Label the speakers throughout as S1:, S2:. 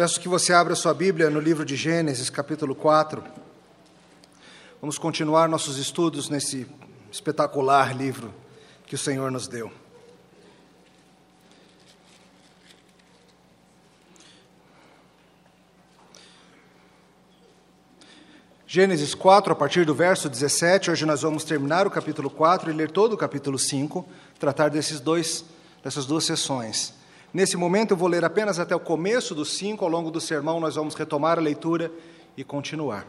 S1: Peço que você abra sua Bíblia no livro de Gênesis, capítulo 4. Vamos continuar nossos estudos nesse espetacular livro que o Senhor nos deu. Gênesis 4, a partir do verso 17, hoje nós vamos terminar o capítulo 4 e ler todo o capítulo 5, tratar desses dois, dessas duas sessões. Nesse momento eu vou ler apenas até o começo do 5, ao longo do sermão nós vamos retomar a leitura e continuar.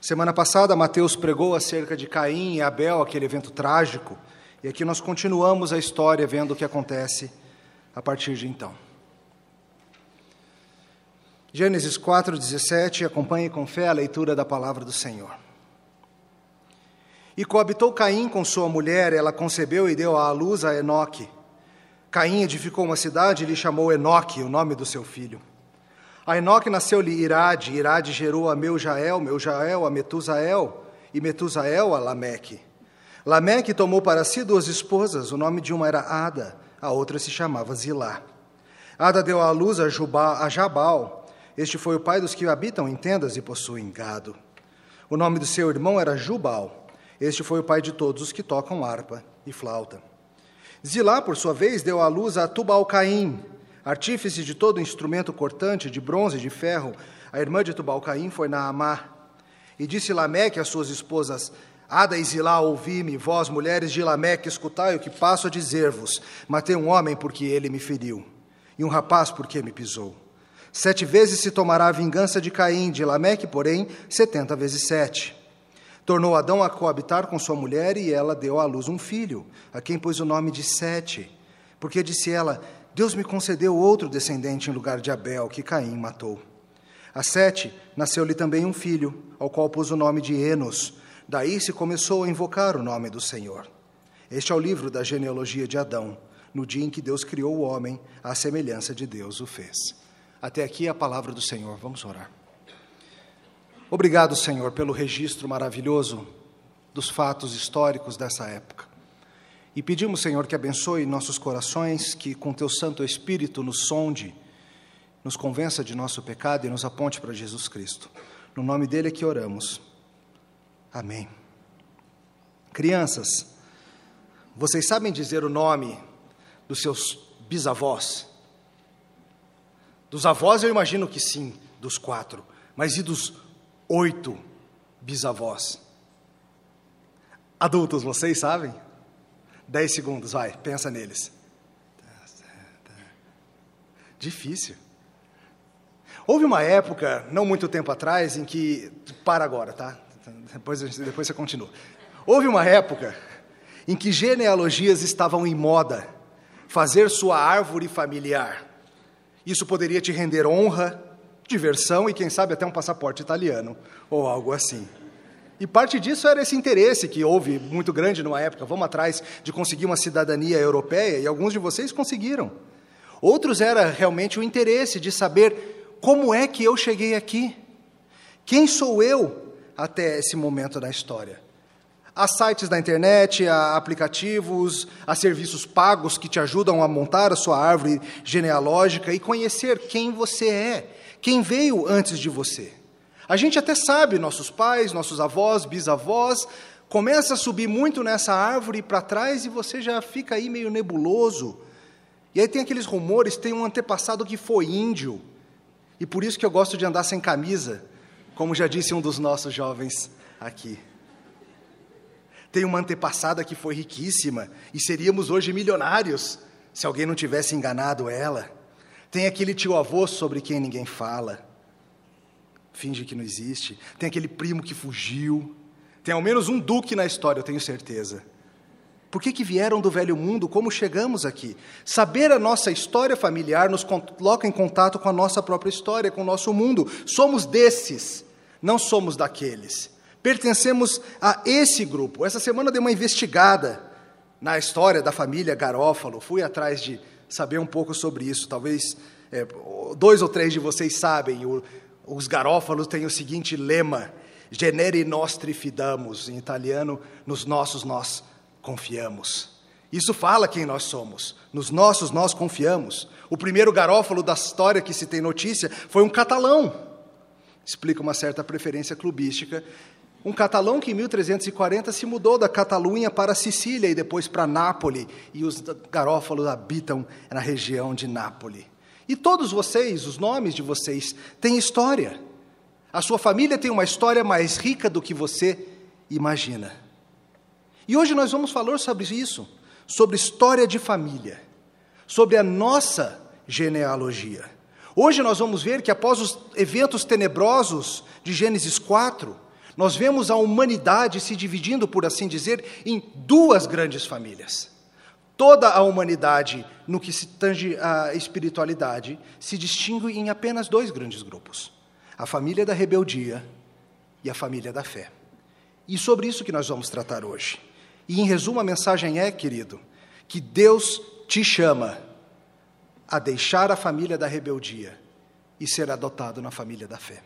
S1: Semana passada, Mateus pregou acerca de Caim e Abel, aquele evento trágico, e aqui nós continuamos a história vendo o que acontece a partir de então. Gênesis 4,17, acompanhe com fé a leitura da palavra do Senhor. E coabitou Caim com sua mulher, ela concebeu e deu à luz a Enoque. Caim edificou uma cidade e lhe chamou Enoque, o nome do seu filho. A Enoque nasceu-lhe Irade, Irade gerou a Meujael, Meujael a Metusael, e Metusael a Lameque. Lameque tomou para si duas esposas, o nome de uma era Ada, a outra se chamava Zilá. Ada deu à luz a, Jubal, a Jabal, este foi o pai dos que habitam em tendas e possuem gado. O nome do seu irmão era Jubal, este foi o pai de todos os que tocam harpa e flauta. Zilá, por sua vez, deu à luz a Tubal-Caim, artífice de todo instrumento cortante de bronze e de ferro. A irmã de Tubal-Caim foi Naamá. E disse Lameque às suas esposas: Ada e Zilá, ouvi-me, vós, mulheres de Lameque, escutai o que passo a dizer-vos. Matei um homem porque ele me feriu, e um rapaz porque me pisou. Sete vezes se tomará a vingança de Caim, de Lameque, porém, setenta vezes sete. Tornou Adão a coabitar com sua mulher e ela deu à luz um filho, a quem pôs o nome de Sete, porque disse ela: Deus me concedeu outro descendente em lugar de Abel, que Caim matou. A Sete nasceu-lhe também um filho, ao qual pôs o nome de Enos. Daí se começou a invocar o nome do Senhor. Este é o livro da genealogia de Adão, no dia em que Deus criou o homem, à semelhança de Deus o fez. Até aqui a palavra do Senhor. Vamos orar. Obrigado, Senhor, pelo registro maravilhoso dos fatos históricos dessa época. E pedimos, Senhor, que abençoe nossos corações, que com teu Santo Espírito nos sonde, nos convença de nosso pecado e nos aponte para Jesus Cristo. No nome dele é que oramos. Amém. Crianças, vocês sabem dizer o nome dos seus bisavós? Dos avós eu imagino que sim, dos quatro. Mas e dos oito bisavós. Adultos, vocês sabem? Dez segundos, vai, pensa neles. Difícil. Houve uma época, não muito tempo atrás, em que. Para agora, tá? Depois, depois você continua. Houve uma época em que genealogias estavam em moda. Fazer sua árvore familiar. Isso poderia te render honra, diversão e, quem sabe, até um passaporte italiano ou algo assim. E parte disso era esse interesse que houve muito grande numa época. Vamos atrás de conseguir uma cidadania europeia e alguns de vocês conseguiram. Outros era realmente o interesse de saber como é que eu cheguei aqui. Quem sou eu até esse momento da história? Há sites da internet, há aplicativos, há serviços pagos que te ajudam a montar a sua árvore genealógica e conhecer quem você é quem veio antes de você. A gente até sabe, nossos pais, nossos avós, bisavós, começa a subir muito nessa árvore para trás e você já fica aí meio nebuloso. E aí tem aqueles rumores, tem um antepassado que foi índio. E por isso que eu gosto de andar sem camisa, como já disse um dos nossos jovens aqui. Tem uma antepassada que foi riquíssima e seríamos hoje milionários se alguém não tivesse enganado ela. Tem aquele tio-avô sobre quem ninguém fala, finge que não existe. Tem aquele primo que fugiu. Tem ao menos um duque na história, eu tenho certeza. Por que, que vieram do velho mundo? Como chegamos aqui? Saber a nossa história familiar nos coloca em contato com a nossa própria história, com o nosso mundo. Somos desses, não somos daqueles. Pertencemos a esse grupo. Essa semana eu dei uma investigada na história da família Garófalo. Fui atrás de saber um pouco sobre isso. Talvez é, dois ou três de vocês sabem, o, os garófalos têm o seguinte lema: Genere nostri fidamos, em italiano, nos nossos nós confiamos. Isso fala quem nós somos. Nos nossos nós confiamos. O primeiro garófalo da história que se tem notícia foi um catalão. Explica uma certa preferência clubística. Um catalão que em 1340 se mudou da Catalunha para Sicília e depois para Nápoles, e os garófalos habitam na região de Nápoles. E todos vocês, os nomes de vocês, têm história. A sua família tem uma história mais rica do que você imagina. E hoje nós vamos falar sobre isso, sobre história de família, sobre a nossa genealogia. Hoje nós vamos ver que após os eventos tenebrosos de Gênesis 4, nós vemos a humanidade se dividindo, por assim dizer, em duas grandes famílias. Toda a humanidade, no que se tange à espiritualidade, se distingue em apenas dois grandes grupos: a família da rebeldia e a família da fé. E sobre isso que nós vamos tratar hoje. E em resumo, a mensagem é, querido, que Deus te chama a deixar a família da rebeldia e ser adotado na família da fé.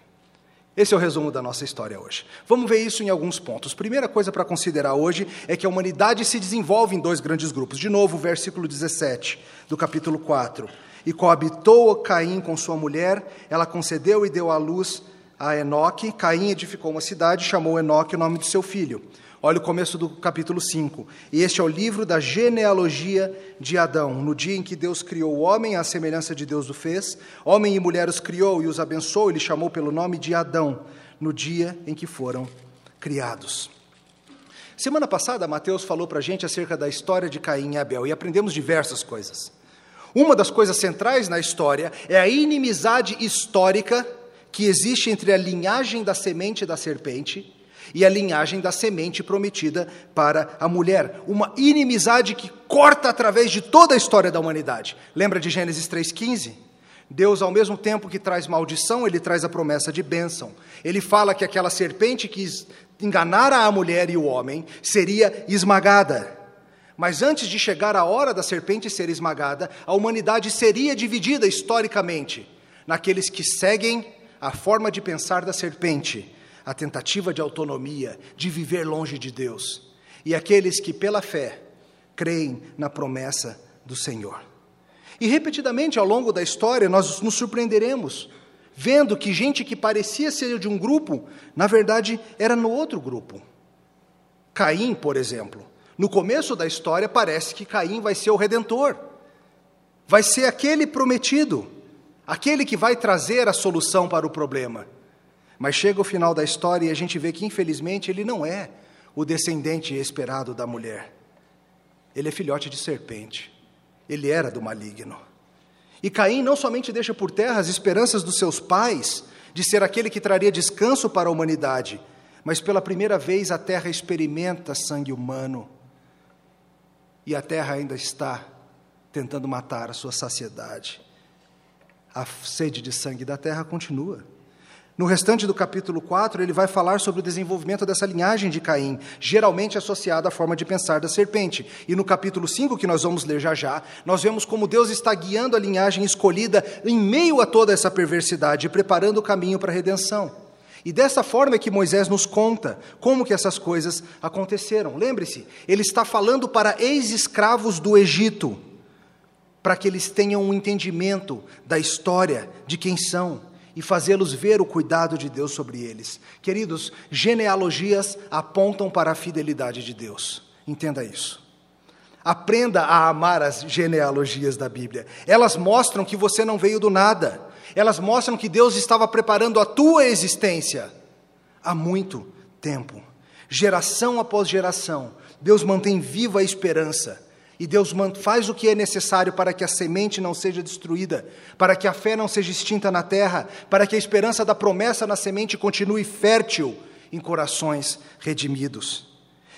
S1: Esse é o resumo da nossa história hoje. Vamos ver isso em alguns pontos. Primeira coisa para considerar hoje é que a humanidade se desenvolve em dois grandes grupos. De novo, o versículo 17 do capítulo 4. E coabitou Caim com sua mulher, ela concedeu e deu à luz a Enoque. Caim edificou uma cidade, chamou Enoque o nome de seu filho. Olha o começo do capítulo 5. E este é o livro da genealogia de Adão. No dia em que Deus criou o homem, à semelhança de Deus o fez, homem e mulher os criou e os abençoou, ele chamou pelo nome de Adão, no dia em que foram criados. Semana passada, Mateus falou para a gente acerca da história de Caim e Abel e aprendemos diversas coisas. Uma das coisas centrais na história é a inimizade histórica que existe entre a linhagem da semente da serpente e a linhagem da semente prometida para a mulher. Uma inimizade que corta através de toda a história da humanidade. Lembra de Gênesis 3,15? Deus, ao mesmo tempo que traz maldição, ele traz a promessa de bênção. Ele fala que aquela serpente que enganara a mulher e o homem seria esmagada. Mas antes de chegar a hora da serpente ser esmagada, a humanidade seria dividida historicamente naqueles que seguem a forma de pensar da serpente a tentativa de autonomia, de viver longe de Deus, e aqueles que, pela fé, creem na promessa do Senhor. E repetidamente ao longo da história nós nos surpreenderemos, vendo que gente que parecia ser de um grupo, na verdade era no outro grupo. Caim, por exemplo, no começo da história parece que Caim vai ser o redentor, vai ser aquele prometido, aquele que vai trazer a solução para o problema. Mas chega o final da história e a gente vê que, infelizmente, ele não é o descendente esperado da mulher. Ele é filhote de serpente. Ele era do maligno. E Caim não somente deixa por terra as esperanças dos seus pais de ser aquele que traria descanso para a humanidade, mas pela primeira vez a terra experimenta sangue humano. E a terra ainda está tentando matar a sua saciedade. A sede de sangue da terra continua. No restante do capítulo 4, ele vai falar sobre o desenvolvimento dessa linhagem de Caim, geralmente associada à forma de pensar da serpente. E no capítulo 5, que nós vamos ler já já, nós vemos como Deus está guiando a linhagem escolhida em meio a toda essa perversidade, preparando o caminho para a redenção. E dessa forma é que Moisés nos conta como que essas coisas aconteceram. Lembre-se, ele está falando para ex-escravos do Egito, para que eles tenham um entendimento da história, de quem são e fazê-los ver o cuidado de Deus sobre eles. Queridos, genealogias apontam para a fidelidade de Deus. Entenda isso. Aprenda a amar as genealogias da Bíblia. Elas mostram que você não veio do nada. Elas mostram que Deus estava preparando a tua existência há muito tempo. Geração após geração, Deus mantém viva a esperança e Deus faz o que é necessário para que a semente não seja destruída, para que a fé não seja extinta na terra, para que a esperança da promessa na semente continue fértil em corações redimidos.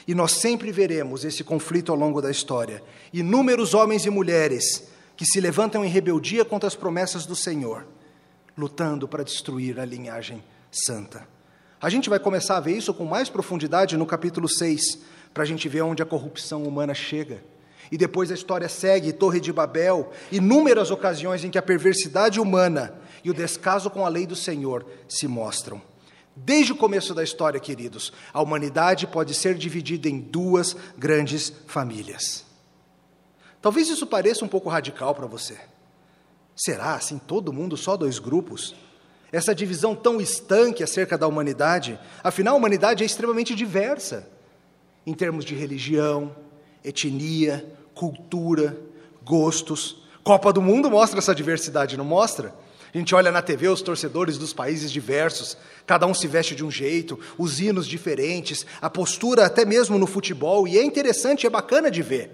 S1: E nós sempre veremos esse conflito ao longo da história. Inúmeros homens e mulheres que se levantam em rebeldia contra as promessas do Senhor, lutando para destruir a linhagem santa. A gente vai começar a ver isso com mais profundidade no capítulo 6, para a gente ver onde a corrupção humana chega e depois a história segue, Torre de Babel, inúmeras ocasiões em que a perversidade humana e o descaso com a lei do Senhor se mostram. Desde o começo da história, queridos, a humanidade pode ser dividida em duas grandes famílias. Talvez isso pareça um pouco radical para você. Será assim todo mundo só dois grupos? Essa divisão tão estanque acerca da humanidade? Afinal, a humanidade é extremamente diversa em termos de religião, etnia, cultura, gostos. Copa do Mundo mostra essa diversidade, não mostra? A gente olha na TV os torcedores dos países diversos, cada um se veste de um jeito, os hinos diferentes, a postura até mesmo no futebol, e é interessante, é bacana de ver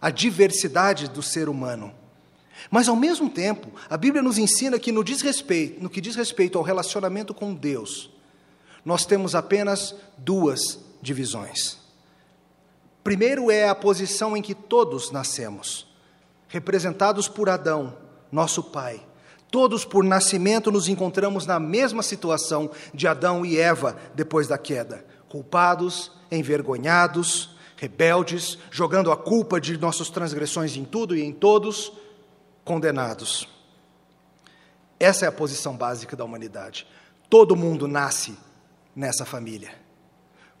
S1: a diversidade do ser humano. Mas ao mesmo tempo, a Bíblia nos ensina que no, respeito, no que diz respeito ao relacionamento com Deus, nós temos apenas duas divisões. Primeiro é a posição em que todos nascemos, representados por Adão, nosso pai. Todos, por nascimento, nos encontramos na mesma situação de Adão e Eva depois da queda: culpados, envergonhados, rebeldes, jogando a culpa de nossas transgressões em tudo e em todos, condenados. Essa é a posição básica da humanidade. Todo mundo nasce nessa família.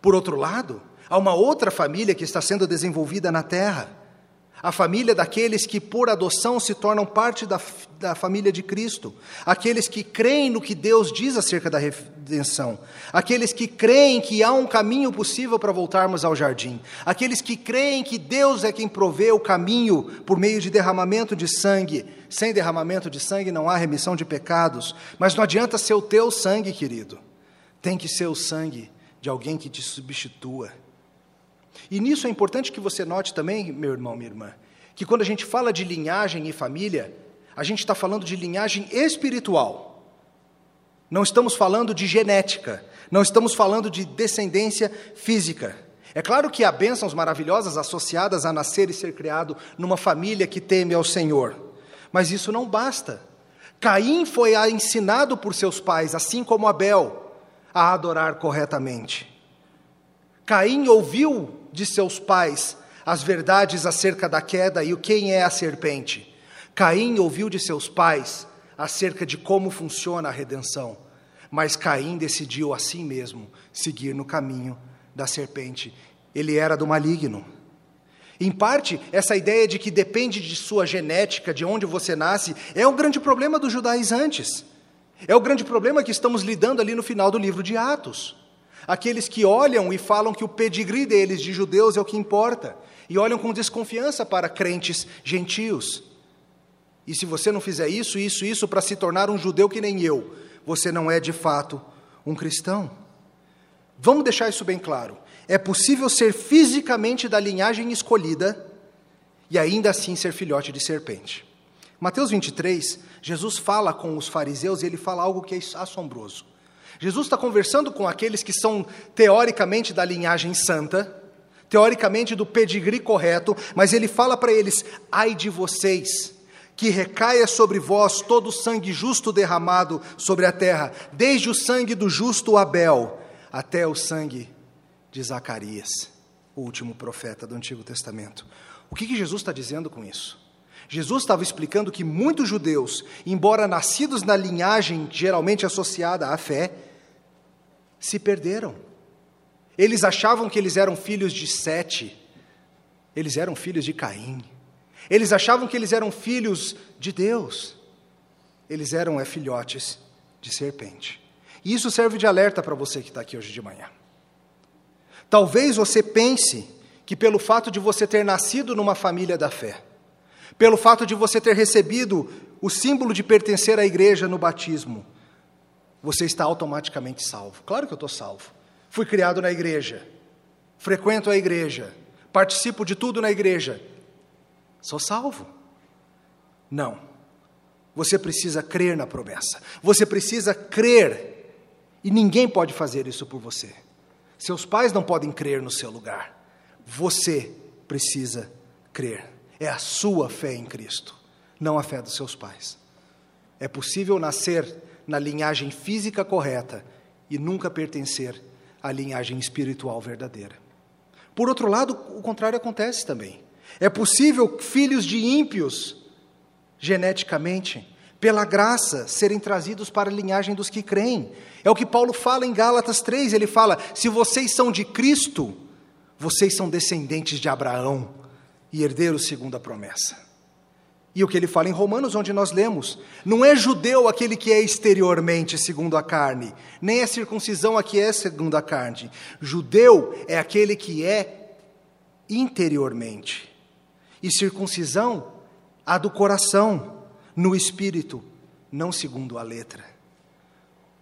S1: Por outro lado, há uma outra família que está sendo desenvolvida na terra. A família daqueles que, por adoção, se tornam parte da, da família de Cristo, aqueles que creem no que Deus diz acerca da redenção, aqueles que creem que há um caminho possível para voltarmos ao jardim, aqueles que creem que Deus é quem provê o caminho por meio de derramamento de sangue. Sem derramamento de sangue não há remissão de pecados, mas não adianta ser o teu sangue, querido, tem que ser o sangue de alguém que te substitua. E nisso é importante que você note também, meu irmão, minha irmã, que quando a gente fala de linhagem e família, a gente está falando de linhagem espiritual. Não estamos falando de genética, não estamos falando de descendência física. É claro que há bênçãos maravilhosas associadas a nascer e ser criado numa família que teme ao Senhor, mas isso não basta. Caim foi ensinado por seus pais, assim como Abel, a adorar corretamente. Caim ouviu de seus pais as verdades acerca da queda e o quem é a serpente. Caim ouviu de seus pais acerca de como funciona a redenção, mas Caim decidiu assim mesmo seguir no caminho da serpente. Ele era do maligno. Em parte, essa ideia de que depende de sua genética, de onde você nasce, é o grande problema dos judaizantes. É o grande problema que estamos lidando ali no final do livro de Atos. Aqueles que olham e falam que o pedigree deles de judeus é o que importa, e olham com desconfiança para crentes gentios. E se você não fizer isso, isso, isso para se tornar um judeu que nem eu, você não é de fato um cristão. Vamos deixar isso bem claro. É possível ser fisicamente da linhagem escolhida e ainda assim ser filhote de serpente. Mateus 23, Jesus fala com os fariseus e ele fala algo que é assombroso. Jesus está conversando com aqueles que são teoricamente da linhagem santa, teoricamente do pedigree correto, mas ele fala para eles: ai de vocês, que recaia sobre vós todo o sangue justo derramado sobre a terra, desde o sangue do justo Abel até o sangue de Zacarias, o último profeta do Antigo Testamento. O que, que Jesus está dizendo com isso? Jesus estava explicando que muitos judeus, embora nascidos na linhagem geralmente associada à fé, se perderam. Eles achavam que eles eram filhos de Sete, eles eram filhos de Caim. Eles achavam que eles eram filhos de Deus, eles eram é, filhotes de serpente. E isso serve de alerta para você que está aqui hoje de manhã. Talvez você pense que, pelo fato de você ter nascido numa família da fé, pelo fato de você ter recebido o símbolo de pertencer à igreja no batismo, você está automaticamente salvo. Claro que eu estou salvo. Fui criado na igreja, frequento a igreja, participo de tudo na igreja. Sou salvo. Não. Você precisa crer na promessa. Você precisa crer. E ninguém pode fazer isso por você. Seus pais não podem crer no seu lugar. Você precisa crer. É a sua fé em Cristo, não a fé dos seus pais. É possível nascer na linhagem física correta e nunca pertencer à linhagem espiritual verdadeira. Por outro lado, o contrário acontece também. É possível filhos de ímpios, geneticamente, pela graça, serem trazidos para a linhagem dos que creem. É o que Paulo fala em Gálatas 3. Ele fala: se vocês são de Cristo, vocês são descendentes de Abraão e herdeiro segundo a promessa. E o que ele fala em Romanos, onde nós lemos: não é judeu aquele que é exteriormente segundo a carne, nem é circuncisão a que é segundo a carne. Judeu é aquele que é interiormente, e circuncisão a do coração, no espírito, não segundo a letra.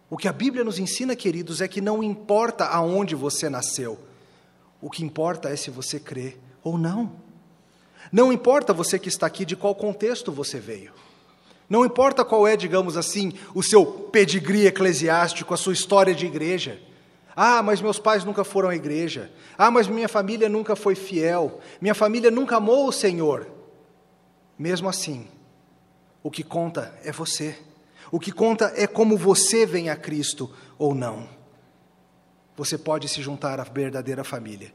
S1: O que a Bíblia nos ensina, queridos, é que não importa aonde você nasceu, o que importa é se você crê ou não. Não importa você que está aqui de qual contexto você veio. Não importa qual é, digamos assim, o seu pedigree eclesiástico, a sua história de igreja. Ah, mas meus pais nunca foram à igreja. Ah, mas minha família nunca foi fiel. Minha família nunca amou o Senhor. Mesmo assim, o que conta é você. O que conta é como você vem a Cristo ou não. Você pode se juntar à verdadeira família,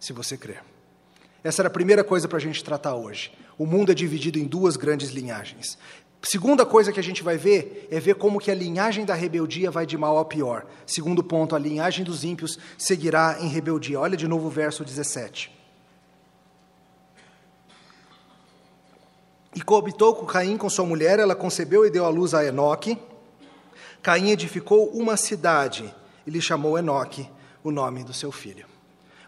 S1: se você crer. Essa era a primeira coisa para a gente tratar hoje. O mundo é dividido em duas grandes linhagens. Segunda coisa que a gente vai ver é ver como que a linhagem da rebeldia vai de mal a pior. Segundo ponto, a linhagem dos ímpios seguirá em rebeldia. Olha de novo o verso 17. E coabitou com Caim com sua mulher, ela concebeu e deu à luz a Enoque. Caim edificou uma cidade e lhe chamou Enoque, o nome do seu filho.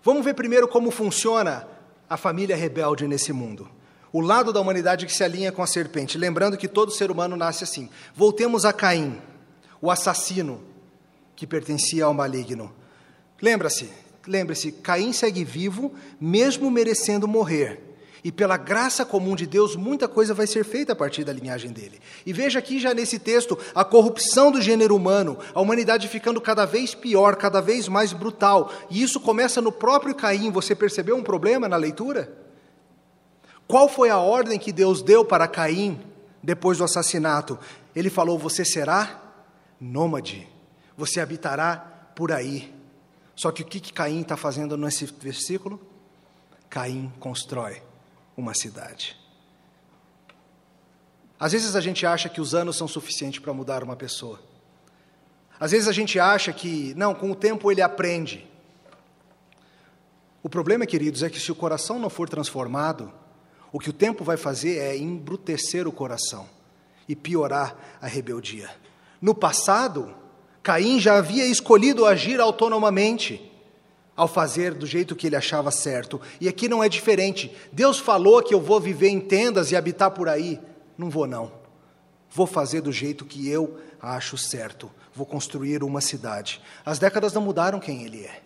S1: Vamos ver primeiro como funciona a família rebelde nesse mundo. O lado da humanidade que se alinha com a serpente. Lembrando que todo ser humano nasce assim. Voltemos a Caim, o assassino que pertencia ao maligno. Lembra-se, lembre-se, Caim segue vivo, mesmo merecendo morrer. E pela graça comum de Deus, muita coisa vai ser feita a partir da linhagem dele. E veja aqui já nesse texto a corrupção do gênero humano, a humanidade ficando cada vez pior, cada vez mais brutal. E isso começa no próprio Caim. Você percebeu um problema na leitura? Qual foi a ordem que Deus deu para Caim depois do assassinato? Ele falou: Você será nômade, você habitará por aí. Só que o que Caim está fazendo nesse versículo? Caim constrói uma cidade. Às vezes a gente acha que os anos são suficientes para mudar uma pessoa. Às vezes a gente acha que, não, com o tempo ele aprende. O problema, queridos, é que se o coração não for transformado, o que o tempo vai fazer é embrutecer o coração e piorar a rebeldia. No passado, Caim já havia escolhido agir autonomamente ao fazer do jeito que ele achava certo. E aqui não é diferente. Deus falou que eu vou viver em tendas e habitar por aí. Não vou, não. Vou fazer do jeito que eu acho certo. Vou construir uma cidade. As décadas não mudaram quem ele é.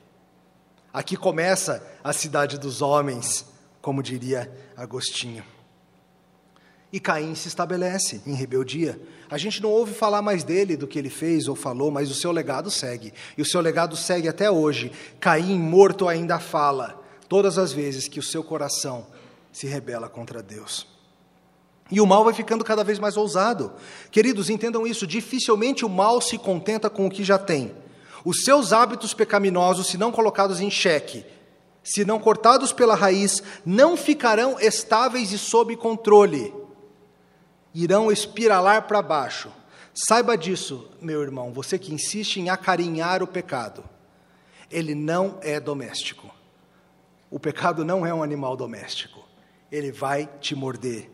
S1: Aqui começa a cidade dos homens, como diria Agostinho. E Caim se estabelece em rebeldia. A gente não ouve falar mais dele do que ele fez ou falou, mas o seu legado segue. E o seu legado segue até hoje. Caim, morto, ainda fala, todas as vezes que o seu coração se rebela contra Deus. E o mal vai ficando cada vez mais ousado. Queridos, entendam isso: dificilmente o mal se contenta com o que já tem. Os seus hábitos pecaminosos, se não colocados em xeque, se não cortados pela raiz, não ficarão estáveis e sob controle irão espiralar para baixo. Saiba disso, meu irmão, você que insiste em acarinhar o pecado. Ele não é doméstico. O pecado não é um animal doméstico. Ele vai te morder.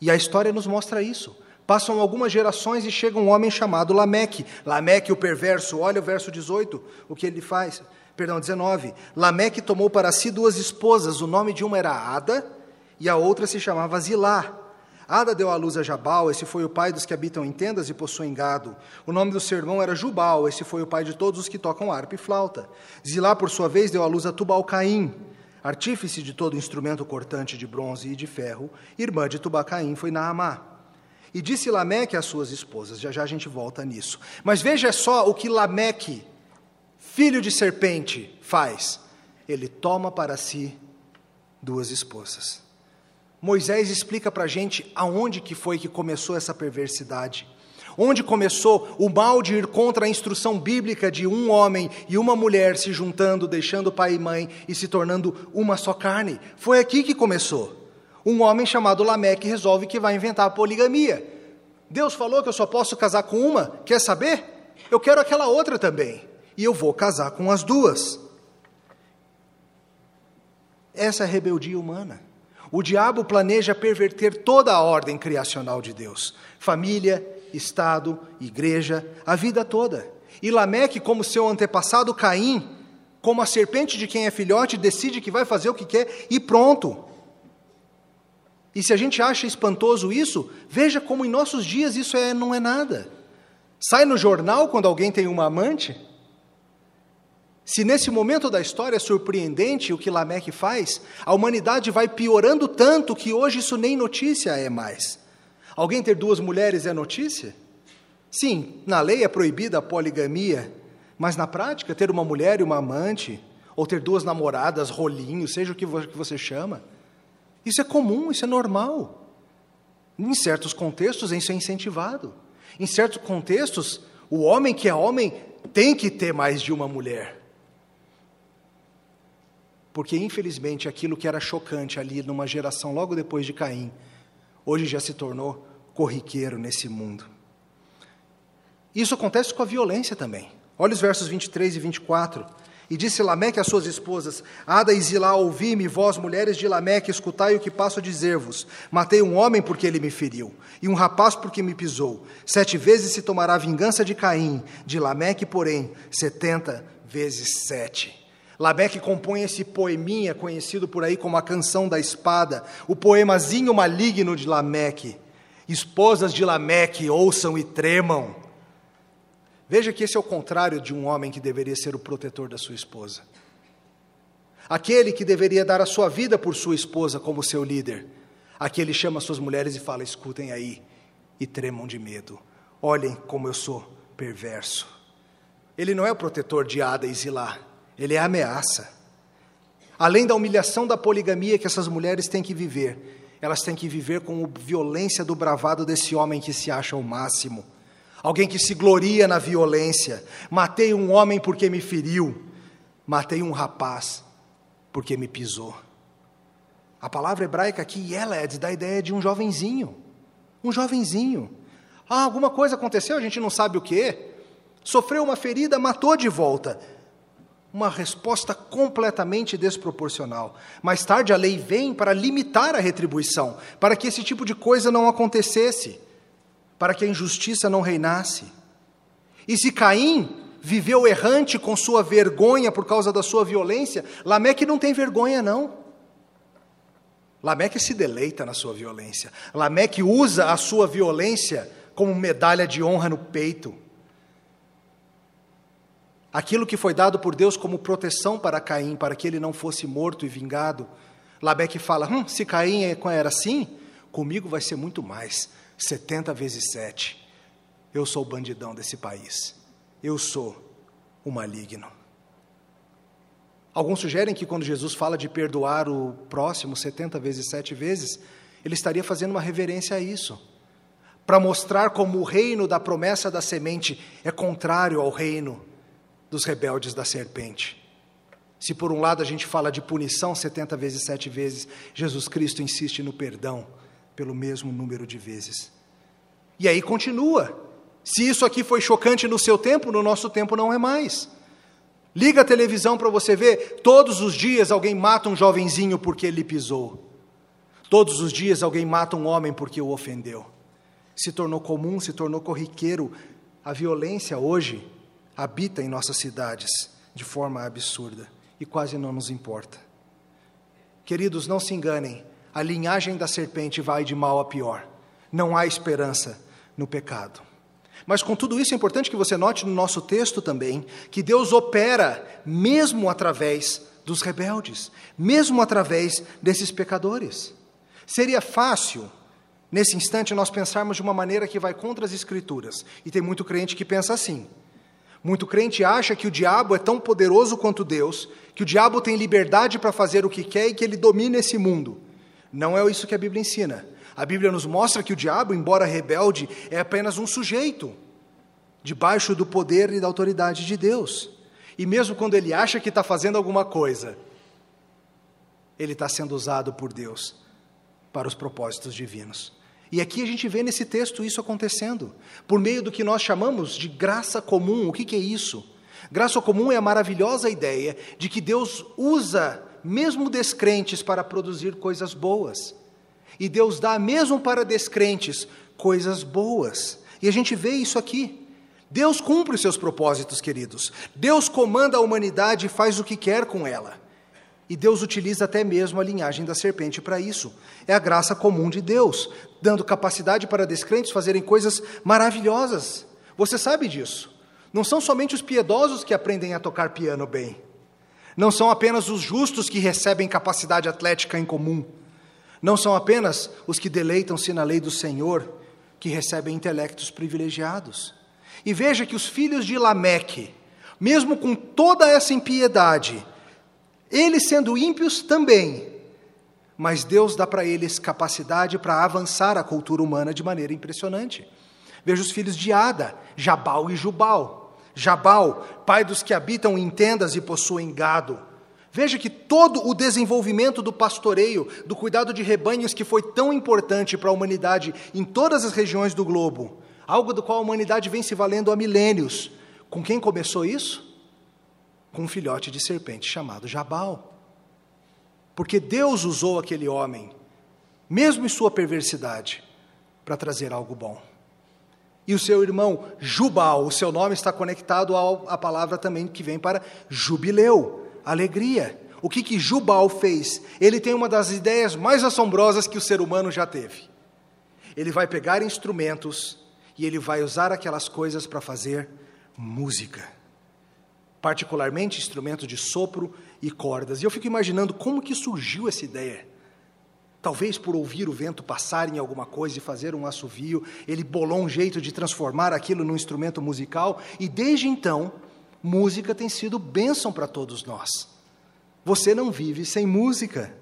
S1: E a história nos mostra isso. Passam algumas gerações e chega um homem chamado Lameque. Lameque, o perverso, olha o verso 18, o que ele faz. Perdão, 19. Lameque tomou para si duas esposas, o nome de uma era Ada e a outra se chamava Zilá. Ada deu à luz a Jabal, esse foi o pai dos que habitam em tendas e possuem gado. O nome do seu irmão era Jubal, esse foi o pai de todos os que tocam harpa e flauta. Zilá, por sua vez, deu à luz a Tubal-Caim, artífice de todo instrumento cortante de bronze e de ferro. Irmã de Tubal-Caim foi Naamá. E disse Lameque às suas esposas, já já a gente volta nisso. Mas veja só o que Lameque, filho de serpente, faz. Ele toma para si duas esposas. Moisés explica para a gente aonde que foi que começou essa perversidade. Onde começou o mal de ir contra a instrução bíblica de um homem e uma mulher se juntando, deixando pai e mãe e se tornando uma só carne? Foi aqui que começou. Um homem chamado Lameque resolve que vai inventar a poligamia. Deus falou que eu só posso casar com uma, quer saber? Eu quero aquela outra também. E eu vou casar com as duas. Essa é a rebeldia humana. O diabo planeja perverter toda a ordem criacional de Deus: família, Estado, igreja, a vida toda. E Lameque, como seu antepassado Caim, como a serpente de quem é filhote, decide que vai fazer o que quer e pronto. E se a gente acha espantoso isso, veja como em nossos dias isso é, não é nada. Sai no jornal quando alguém tem uma amante. Se nesse momento da história é surpreendente o que Lameque faz, a humanidade vai piorando tanto que hoje isso nem notícia é mais. Alguém ter duas mulheres é notícia? Sim, na lei é proibida a poligamia, mas na prática, ter uma mulher e uma amante, ou ter duas namoradas, rolinho, seja o que você chama, isso é comum, isso é normal. Em certos contextos, isso é incentivado. Em certos contextos, o homem que é homem tem que ter mais de uma mulher. Porque, infelizmente, aquilo que era chocante ali numa geração logo depois de Caim, hoje já se tornou corriqueiro nesse mundo. Isso acontece com a violência também. Olha os versos 23 e 24. E disse Lameque às suas esposas: Ada e Zilá, ouvi-me, vós, mulheres de Lameque, escutai o que passo a dizer-vos. Matei um homem porque ele me feriu, e um rapaz porque me pisou. Sete vezes se tomará vingança de Caim, de Lameque, porém, setenta vezes sete. Lameque compõe esse poeminha conhecido por aí como a canção da espada, o poemazinho maligno de Lameque. Esposas de Lameque, ouçam e tremam. Veja que esse é o contrário de um homem que deveria ser o protetor da sua esposa. Aquele que deveria dar a sua vida por sua esposa como seu líder. Aqui ele chama suas mulheres e fala: escutem aí, e tremam de medo. Olhem como eu sou perverso. Ele não é o protetor de Ada e Zilá, ele é ameaça. Além da humilhação da poligamia que essas mulheres têm que viver, elas têm que viver com a violência do bravado desse homem que se acha o máximo alguém que se gloria na violência. Matei um homem porque me feriu, matei um rapaz porque me pisou. A palavra hebraica aqui, ela é dá a ideia de um jovenzinho. Um jovenzinho. Ah, alguma coisa aconteceu, a gente não sabe o que. Sofreu uma ferida, matou de volta. Uma resposta completamente desproporcional. Mais tarde a lei vem para limitar a retribuição, para que esse tipo de coisa não acontecesse para que a injustiça não reinasse. E se Caim viveu errante com sua vergonha por causa da sua violência, Lameque não tem vergonha, não. Lameque se deleita na sua violência. Lameque usa a sua violência como medalha de honra no peito. Aquilo que foi dado por Deus como proteção para Caim, para que ele não fosse morto e vingado. Lameque fala: hum, se Caim era assim, comigo vai ser muito mais. 70 vezes 7. Eu sou o bandidão desse país. Eu sou o maligno. Alguns sugerem que quando Jesus fala de perdoar o próximo 70 vezes 7 vezes, ele estaria fazendo uma reverência a isso, para mostrar como o reino da promessa da semente é contrário ao reino dos rebeldes da serpente. Se por um lado a gente fala de punição 70 vezes 7 vezes, Jesus Cristo insiste no perdão pelo mesmo número de vezes. E aí continua. Se isso aqui foi chocante no seu tempo, no nosso tempo não é mais. Liga a televisão para você ver, todos os dias alguém mata um jovenzinho porque ele pisou. Todos os dias alguém mata um homem porque o ofendeu. Se tornou comum, se tornou corriqueiro. A violência hoje habita em nossas cidades de forma absurda e quase não nos importa. Queridos, não se enganem, a linhagem da serpente vai de mal a pior. Não há esperança no pecado. Mas com tudo isso é importante que você note no nosso texto também que Deus opera mesmo através dos rebeldes, mesmo através desses pecadores. Seria fácil, nesse instante, nós pensarmos de uma maneira que vai contra as Escrituras, e tem muito crente que pensa assim. Muito crente acha que o diabo é tão poderoso quanto Deus, que o diabo tem liberdade para fazer o que quer e que ele domina esse mundo. Não é isso que a Bíblia ensina. A Bíblia nos mostra que o diabo, embora rebelde, é apenas um sujeito, debaixo do poder e da autoridade de Deus. E mesmo quando ele acha que está fazendo alguma coisa, ele está sendo usado por Deus para os propósitos divinos. E aqui a gente vê nesse texto isso acontecendo, por meio do que nós chamamos de graça comum. O que, que é isso? Graça comum é a maravilhosa ideia de que Deus usa mesmo descrentes, para produzir coisas boas. E Deus dá, mesmo para descrentes, coisas boas. E a gente vê isso aqui. Deus cumpre os seus propósitos, queridos. Deus comanda a humanidade e faz o que quer com ela. E Deus utiliza até mesmo a linhagem da serpente para isso. É a graça comum de Deus, dando capacidade para descrentes fazerem coisas maravilhosas. Você sabe disso. Não são somente os piedosos que aprendem a tocar piano bem. Não são apenas os justos que recebem capacidade atlética em comum. Não são apenas os que deleitam-se na lei do Senhor que recebem intelectos privilegiados. E veja que os filhos de Lameque, mesmo com toda essa impiedade, eles sendo ímpios também, mas Deus dá para eles capacidade para avançar a cultura humana de maneira impressionante. Veja os filhos de Ada, Jabal e Jubal. Jabal, pai dos que habitam em tendas e possuem gado. Veja que todo o desenvolvimento do pastoreio, do cuidado de rebanhos que foi tão importante para a humanidade em todas as regiões do globo, algo do qual a humanidade vem se valendo há milênios. Com quem começou isso? Com um filhote de serpente chamado Jabal. Porque Deus usou aquele homem, mesmo em sua perversidade, para trazer algo bom. E o seu irmão Jubal, o seu nome está conectado à palavra também que vem para jubileu, alegria. O que, que Jubal fez? Ele tem uma das ideias mais assombrosas que o ser humano já teve. Ele vai pegar instrumentos e ele vai usar aquelas coisas para fazer música. Particularmente instrumentos de sopro e cordas. E eu fico imaginando como que surgiu essa ideia. Talvez por ouvir o vento passar em alguma coisa e fazer um assovio, ele bolou um jeito de transformar aquilo num instrumento musical, e desde então, música tem sido bênção para todos nós. Você não vive sem música.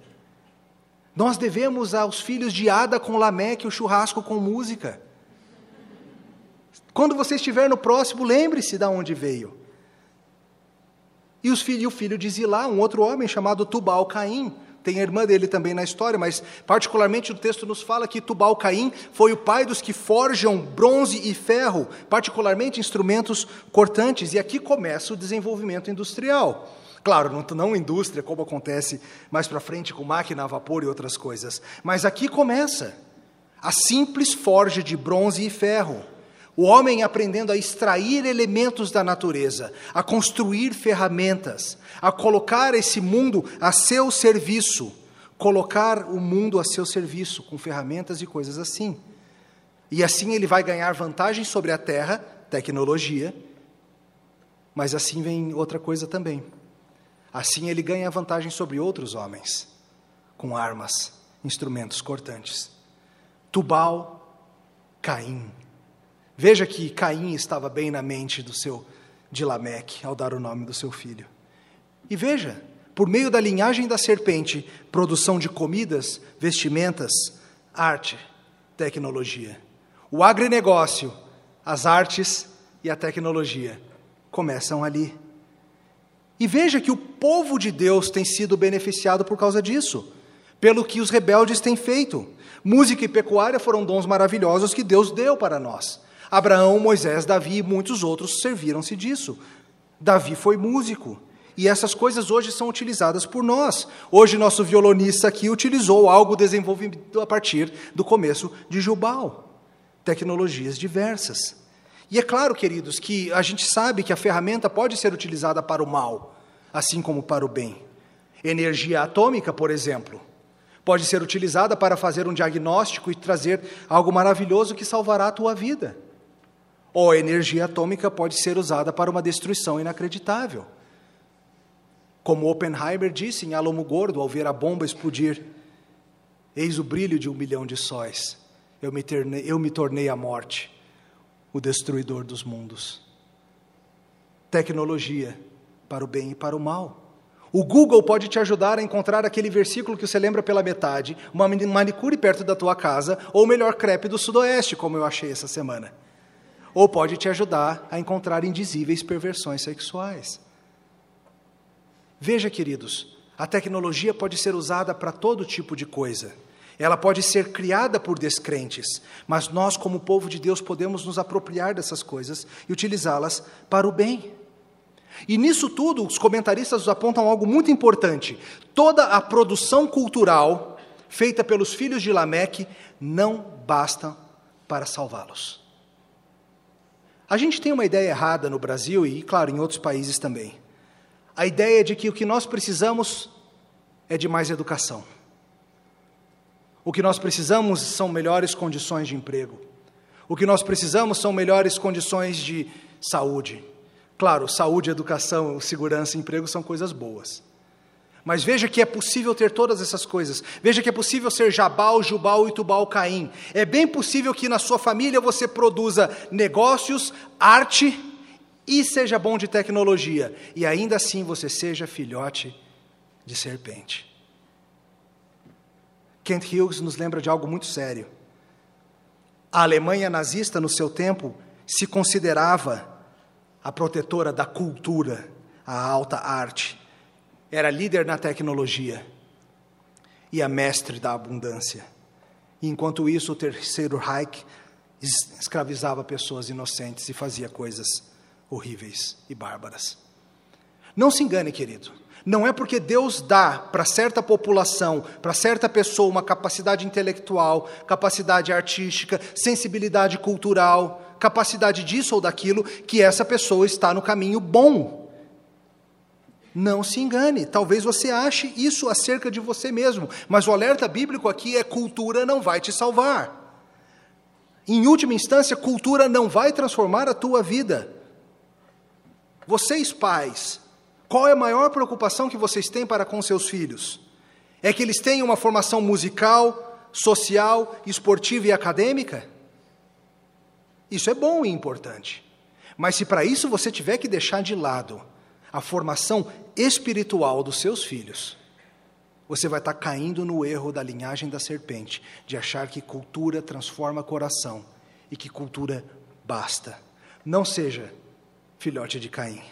S1: Nós devemos aos filhos de Ada com Lameque o churrasco com música. Quando você estiver no próximo, lembre-se de onde veio. E, o filho de Zilá, um outro homem chamado Tubal Caim, tem a irmã dele também na história, mas particularmente o texto nos fala que Tubal Caim foi o pai dos que forjam bronze e ferro, particularmente instrumentos cortantes, e aqui começa o desenvolvimento industrial. Claro, não, não indústria, como acontece mais para frente com máquina a vapor e outras coisas, mas aqui começa a simples forja de bronze e ferro. O homem aprendendo a extrair elementos da natureza, a construir ferramentas, a colocar esse mundo a seu serviço, colocar o mundo a seu serviço com ferramentas e coisas assim. E assim ele vai ganhar vantagem sobre a terra, tecnologia, mas assim vem outra coisa também. Assim ele ganha vantagem sobre outros homens, com armas, instrumentos cortantes. Tubal, Caim, Veja que Caim estava bem na mente do seu de Lameque ao dar o nome do seu filho. E veja, por meio da linhagem da serpente, produção de comidas, vestimentas, arte, tecnologia. O agronegócio, as artes e a tecnologia começam ali. E veja que o povo de Deus tem sido beneficiado por causa disso, pelo que os rebeldes têm feito. Música e pecuária foram dons maravilhosos que Deus deu para nós. Abraão, Moisés, Davi e muitos outros serviram-se disso. Davi foi músico. E essas coisas hoje são utilizadas por nós. Hoje, nosso violonista aqui utilizou algo desenvolvido a partir do começo de Jubal. Tecnologias diversas. E é claro, queridos, que a gente sabe que a ferramenta pode ser utilizada para o mal, assim como para o bem. Energia atômica, por exemplo, pode ser utilizada para fazer um diagnóstico e trazer algo maravilhoso que salvará a tua vida. Ou a energia atômica pode ser usada para uma destruição inacreditável. Como Oppenheimer disse em Alamo Gordo ao ver a bomba explodir: Eis o brilho de um milhão de sóis. Eu me, ternei, eu me tornei a morte, o destruidor dos mundos. Tecnologia para o bem e para o mal. O Google pode te ajudar a encontrar aquele versículo que você lembra pela metade, uma manicure perto da tua casa, ou o melhor crepe do Sudoeste, como eu achei essa semana ou pode te ajudar a encontrar indizíveis perversões sexuais. Veja, queridos, a tecnologia pode ser usada para todo tipo de coisa. Ela pode ser criada por descrentes, mas nós, como povo de Deus, podemos nos apropriar dessas coisas e utilizá-las para o bem. E nisso tudo, os comentaristas apontam algo muito importante. Toda a produção cultural feita pelos filhos de Lameque não basta para salvá-los. A gente tem uma ideia errada no Brasil e, claro, em outros países também. A ideia de que o que nós precisamos é de mais educação. O que nós precisamos são melhores condições de emprego. O que nós precisamos são melhores condições de saúde. Claro, saúde, educação, segurança e emprego são coisas boas. Mas veja que é possível ter todas essas coisas. Veja que é possível ser Jabal, Jubal e Tubal Caim. É bem possível que na sua família você produza negócios, arte e seja bom de tecnologia. E ainda assim você seja filhote de serpente. Kent Hughes nos lembra de algo muito sério. A Alemanha nazista, no seu tempo, se considerava a protetora da cultura, a alta arte era líder na tecnologia e a mestre da abundância. E enquanto isso, o terceiro Reich escravizava pessoas inocentes e fazia coisas horríveis e bárbaras. Não se engane, querido. Não é porque Deus dá para certa população, para certa pessoa, uma capacidade intelectual, capacidade artística, sensibilidade cultural, capacidade disso ou daquilo, que essa pessoa está no caminho bom. Não se engane, talvez você ache isso acerca de você mesmo, mas o alerta bíblico aqui é: cultura não vai te salvar. Em última instância, cultura não vai transformar a tua vida. Vocês, pais, qual é a maior preocupação que vocês têm para com seus filhos? É que eles tenham uma formação musical, social, esportiva e acadêmica? Isso é bom e importante. Mas se para isso você tiver que deixar de lado a formação espiritual dos seus filhos, você vai estar caindo no erro da linhagem da serpente, de achar que cultura transforma coração e que cultura basta. Não seja filhote de Caim.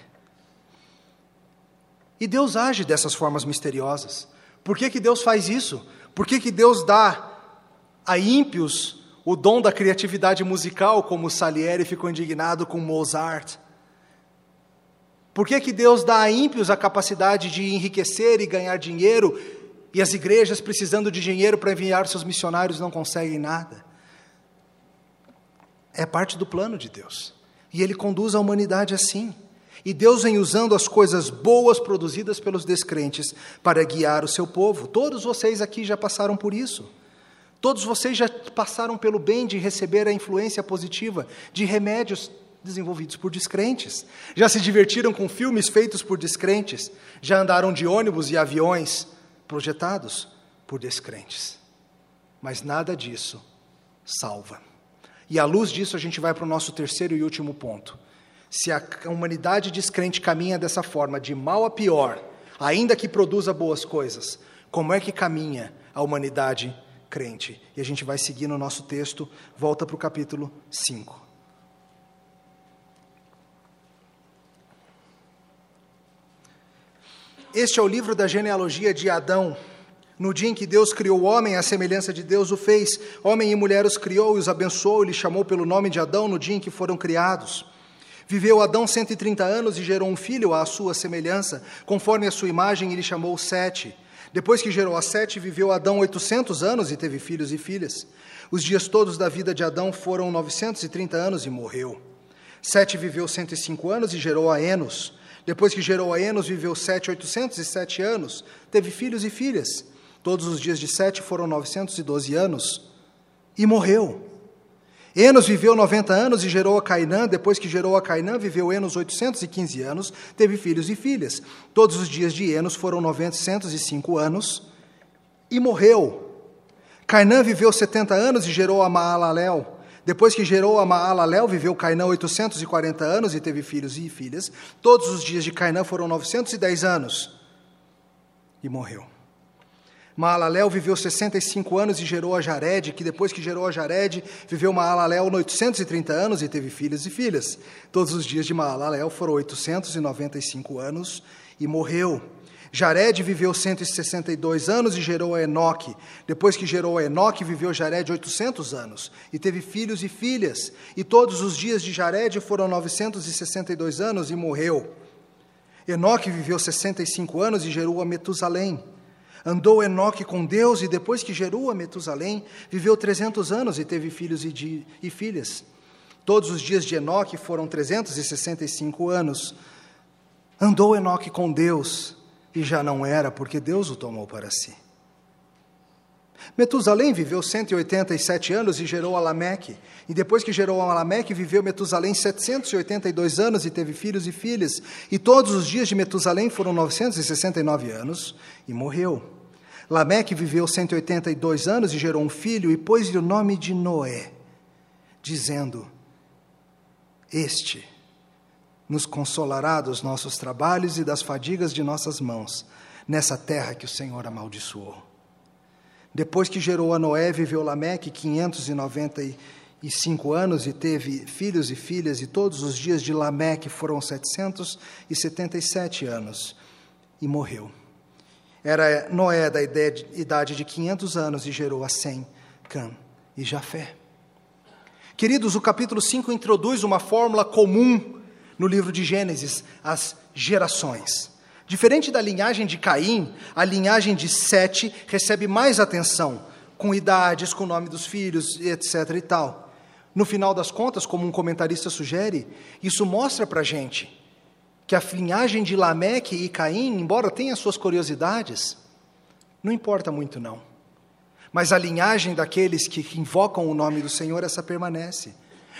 S1: E Deus age dessas formas misteriosas. Por que, que Deus faz isso? Por que, que Deus dá a ímpios o dom da criatividade musical, como Salieri ficou indignado com Mozart? Por que, que Deus dá a ímpios a capacidade de enriquecer e ganhar dinheiro, e as igrejas, precisando de dinheiro para enviar seus missionários, não conseguem nada? É parte do plano de Deus. E Ele conduz a humanidade assim. E Deus vem usando as coisas boas produzidas pelos descrentes para guiar o seu povo. Todos vocês aqui já passaram por isso. Todos vocês já passaram pelo bem de receber a influência positiva de remédios desenvolvidos por descrentes. Já se divertiram com filmes feitos por descrentes. Já andaram de ônibus e aviões projetados por descrentes. Mas nada disso salva. E à luz disso, a gente vai para o nosso terceiro e último ponto. Se a humanidade descrente caminha dessa forma, de mal a pior, ainda que produza boas coisas, como é que caminha a humanidade crente? E a gente vai seguir no nosso texto, volta para o capítulo 5. Este é o livro da genealogia de Adão. No dia em que Deus criou o homem, a semelhança de Deus o fez. Homem e mulher os criou e os abençoou e lhe chamou pelo nome de Adão no dia em que foram criados. Viveu Adão 130 anos e gerou um filho à sua semelhança, conforme a sua imagem, e lhe chamou Sete. Depois que gerou a Sete, viveu Adão 800 anos e teve filhos e filhas. Os dias todos da vida de Adão foram 930 anos e morreu. Sete viveu 105 anos e gerou a Enos. Depois que gerou a Enos, viveu sete, oitocentos e sete anos, teve filhos e filhas. Todos os dias de Sete foram novecentos e doze anos, e morreu. Enos viveu 90 anos e gerou a Cainã. Depois que gerou a Cainã, viveu Enos 815 anos, teve filhos e filhas. Todos os dias de Enos foram 905 anos e morreu. Cainã viveu 70 anos e gerou a Maalalel. Depois que gerou a Maalalel, viveu Cainã 840 anos e teve filhos e filhas. Todos os dias de Cainã foram 910 anos e morreu. Maalalel viveu 65 anos e gerou a Jared, que depois que gerou a Jared, viveu Maalalel 830 anos e teve filhos e filhas. Todos os dias de Maalalel foram 895 anos e morreu. Jared viveu 162 anos e gerou a Enoque. Depois que gerou a Enoque, viveu Jared 800 anos e teve filhos e filhas. E todos os dias de Jared foram 962 anos e morreu. Enoque viveu 65 anos e gerou a Metusalém. Andou Enoque com Deus e depois que gerou a Metusalém, viveu 300 anos e teve filhos e, de, e filhas. Todos os dias de Enoque foram 365 anos. Andou Enoque com Deus e já não era, porque Deus o tomou para si. Metusalém viveu 187 anos e gerou Alameque. E depois que gerou Alameque, viveu Metusalém 782 anos e teve filhos e filhas. E todos os dias de Metusalém foram 969 anos e morreu. Lameque viveu 182 anos e gerou um filho e pôs-lhe o nome de Noé, dizendo: Este nos consolará dos nossos trabalhos e das fadigas de nossas mãos, nessa terra que o Senhor amaldiçoou. Depois que gerou a Noé, viveu Lameque 595 anos e teve filhos e filhas, e todos os dias de Lameque foram 777 anos, e morreu. Era Noé da idade de 500 anos e gerou a Sem, Cã e Jafé. Queridos, o capítulo 5 introduz uma fórmula comum no livro de Gênesis, as gerações. Diferente da linhagem de Caim, a linhagem de Sete recebe mais atenção, com idades, com o nome dos filhos, etc. e tal. No final das contas, como um comentarista sugere, isso mostra para a gente que a linhagem de Lameque e Caim, embora tenha suas curiosidades, não importa muito não. Mas a linhagem daqueles que invocam o nome do Senhor, essa permanece.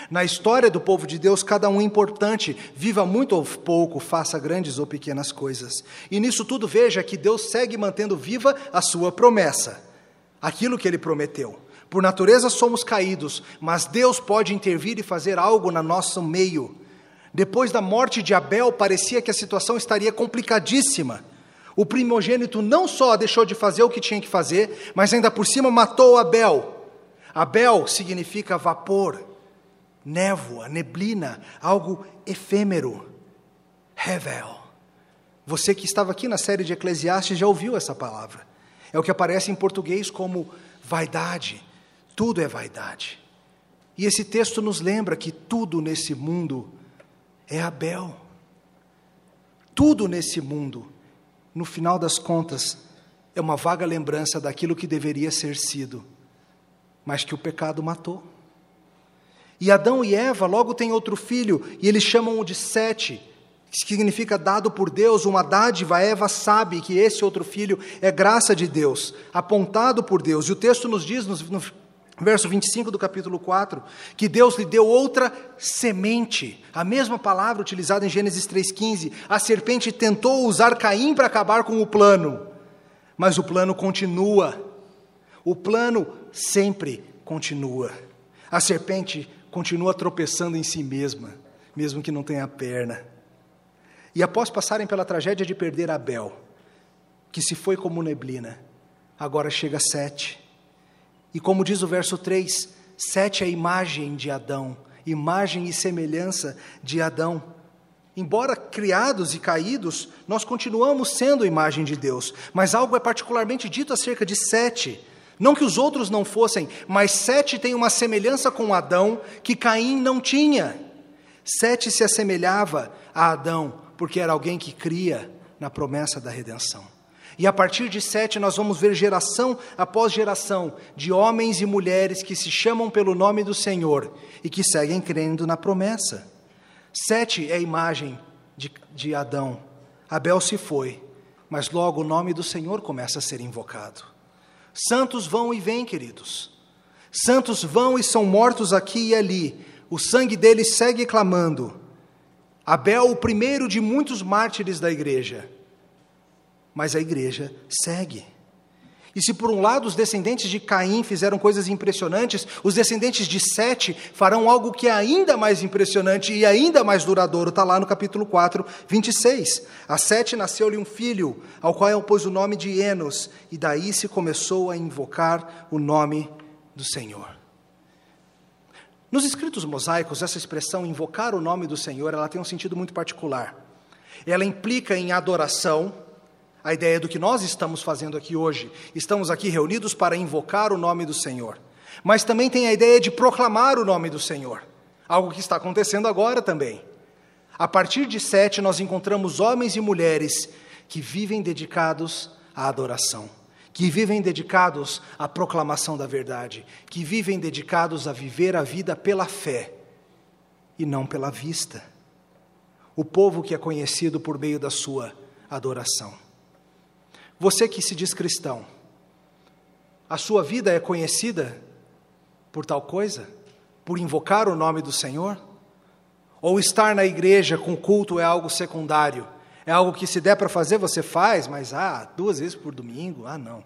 S1: Na história do povo de Deus, cada um é importante, viva muito ou pouco, faça grandes ou pequenas coisas. E nisso tudo, veja que Deus segue mantendo viva a sua promessa, aquilo que ele prometeu. Por natureza somos caídos, mas Deus pode intervir e fazer algo no nosso meio. Depois da morte de Abel, parecia que a situação estaria complicadíssima. O primogênito não só deixou de fazer o que tinha que fazer, mas ainda por cima matou Abel. Abel significa vapor névoa, neblina, algo efêmero. Revel. Você que estava aqui na série de Eclesiastes já ouviu essa palavra. É o que aparece em português como vaidade. Tudo é vaidade. E esse texto nos lembra que tudo nesse mundo é Abel. Tudo nesse mundo, no final das contas, é uma vaga lembrança daquilo que deveria ser sido, mas que o pecado matou. E Adão e Eva logo têm outro filho, e eles chamam-o de Sete, que significa dado por Deus, uma dádiva. Eva sabe que esse outro filho é graça de Deus, apontado por Deus. E o texto nos diz, no, verso 25 do capítulo 4, que Deus lhe deu outra semente, a mesma palavra utilizada em Gênesis 3,15. A serpente tentou usar Caim para acabar com o plano, mas o plano continua. O plano sempre continua. A serpente continua tropeçando em si mesma, mesmo que não tenha perna. E após passarem pela tragédia de perder Abel, que se foi como neblina, agora chega Sete. E como diz o verso 3, Sete é a imagem de Adão, imagem e semelhança de Adão. Embora criados e caídos, nós continuamos sendo imagem de Deus, mas algo é particularmente dito acerca de Sete não que os outros não fossem, mas Sete tem uma semelhança com Adão que Caim não tinha. Sete se assemelhava a Adão, porque era alguém que cria na promessa da redenção. E a partir de Sete, nós vamos ver geração após geração de homens e mulheres que se chamam pelo nome do Senhor e que seguem crendo na promessa. Sete é a imagem de, de Adão. Abel se foi, mas logo o nome do Senhor começa a ser invocado. Santos vão e vêm, queridos. Santos vão e são mortos aqui e ali. O sangue deles segue clamando. Abel, o primeiro de muitos mártires da igreja. Mas a igreja segue. E se por um lado os descendentes de Caim fizeram coisas impressionantes, os descendentes de Sete farão algo que é ainda mais impressionante e ainda mais duradouro. Está lá no capítulo 4, 26. A Sete nasceu-lhe um filho, ao qual pôs o nome de Enos, e daí se começou a invocar o nome do Senhor. Nos escritos mosaicos, essa expressão invocar o nome do Senhor, ela tem um sentido muito particular. Ela implica em adoração, a ideia do que nós estamos fazendo aqui hoje. Estamos aqui reunidos para invocar o nome do Senhor. Mas também tem a ideia de proclamar o nome do Senhor, algo que está acontecendo agora também. A partir de sete, nós encontramos homens e mulheres que vivem dedicados à adoração, que vivem dedicados à proclamação da verdade, que vivem dedicados a viver a vida pela fé e não pela vista. O povo que é conhecido por meio da sua adoração. Você que se diz cristão, a sua vida é conhecida por tal coisa? Por invocar o nome do Senhor? Ou estar na igreja com culto é algo secundário? É algo que se der para fazer, você faz, mas ah, duas vezes por domingo? Ah, não.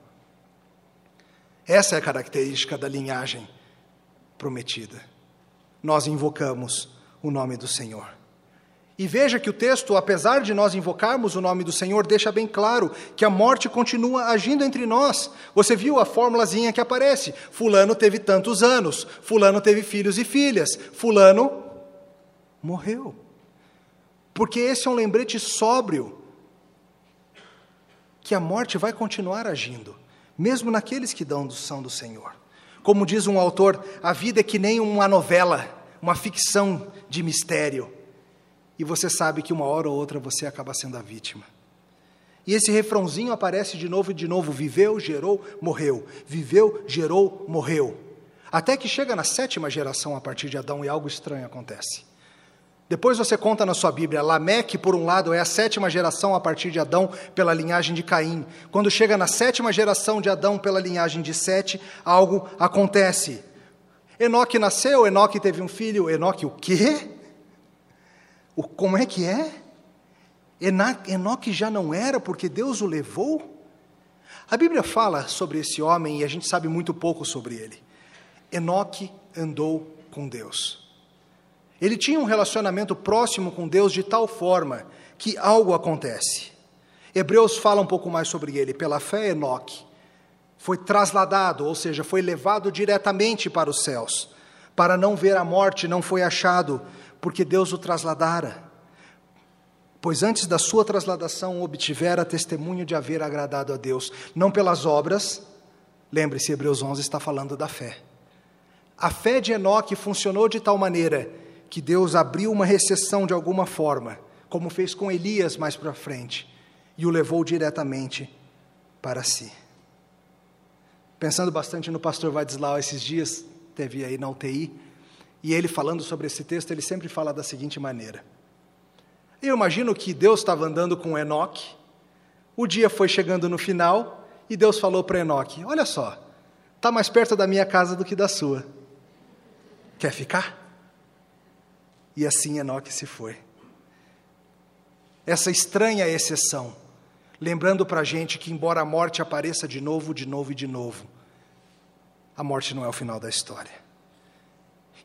S1: Essa é a característica da linhagem prometida. Nós invocamos o nome do Senhor. E veja que o texto, apesar de nós invocarmos o nome do Senhor, deixa bem claro que a morte continua agindo entre nós. Você viu a fórmulazinha que aparece? Fulano teve tantos anos, Fulano teve filhos e filhas, Fulano morreu. Porque esse é um lembrete sóbrio que a morte vai continuar agindo, mesmo naqueles que dão são do Senhor. Como diz um autor, a vida é que nem uma novela, uma ficção de mistério e você sabe que uma hora ou outra você acaba sendo a vítima. E esse refrãozinho aparece de novo e de novo: viveu, gerou, morreu. Viveu, gerou, morreu. Até que chega na sétima geração a partir de Adão e algo estranho acontece. Depois você conta na sua Bíblia, Lameque, por um lado, é a sétima geração a partir de Adão pela linhagem de Caim. Quando chega na sétima geração de Adão pela linhagem de Sete, algo acontece. Enoque nasceu, Enoque teve um filho, Enoque o quê? O, como é que é? Enoque já não era porque Deus o levou? A Bíblia fala sobre esse homem e a gente sabe muito pouco sobre ele. Enoque andou com Deus. Ele tinha um relacionamento próximo com Deus de tal forma que algo acontece. Hebreus fala um pouco mais sobre ele. Pela fé, Enoque foi trasladado, ou seja, foi levado diretamente para os céus. Para não ver a morte, não foi achado porque Deus o trasladara. Pois antes da sua trasladação obtivera testemunho de haver agradado a Deus, não pelas obras, lembre-se, Hebreus 11 está falando da fé. A fé de Enoque funcionou de tal maneira que Deus abriu uma recessão de alguma forma, como fez com Elias mais para frente, e o levou diretamente para si. Pensando bastante no pastor Vadislau esses dias, teve aí na UTI, e ele falando sobre esse texto, ele sempre fala da seguinte maneira. Eu imagino que Deus estava andando com Enoque, o dia foi chegando no final, e Deus falou para Enoque: Olha só, está mais perto da minha casa do que da sua. Quer ficar? E assim Enoque se foi. Essa estranha exceção, lembrando para a gente que, embora a morte apareça de novo, de novo e de novo, a morte não é o final da história.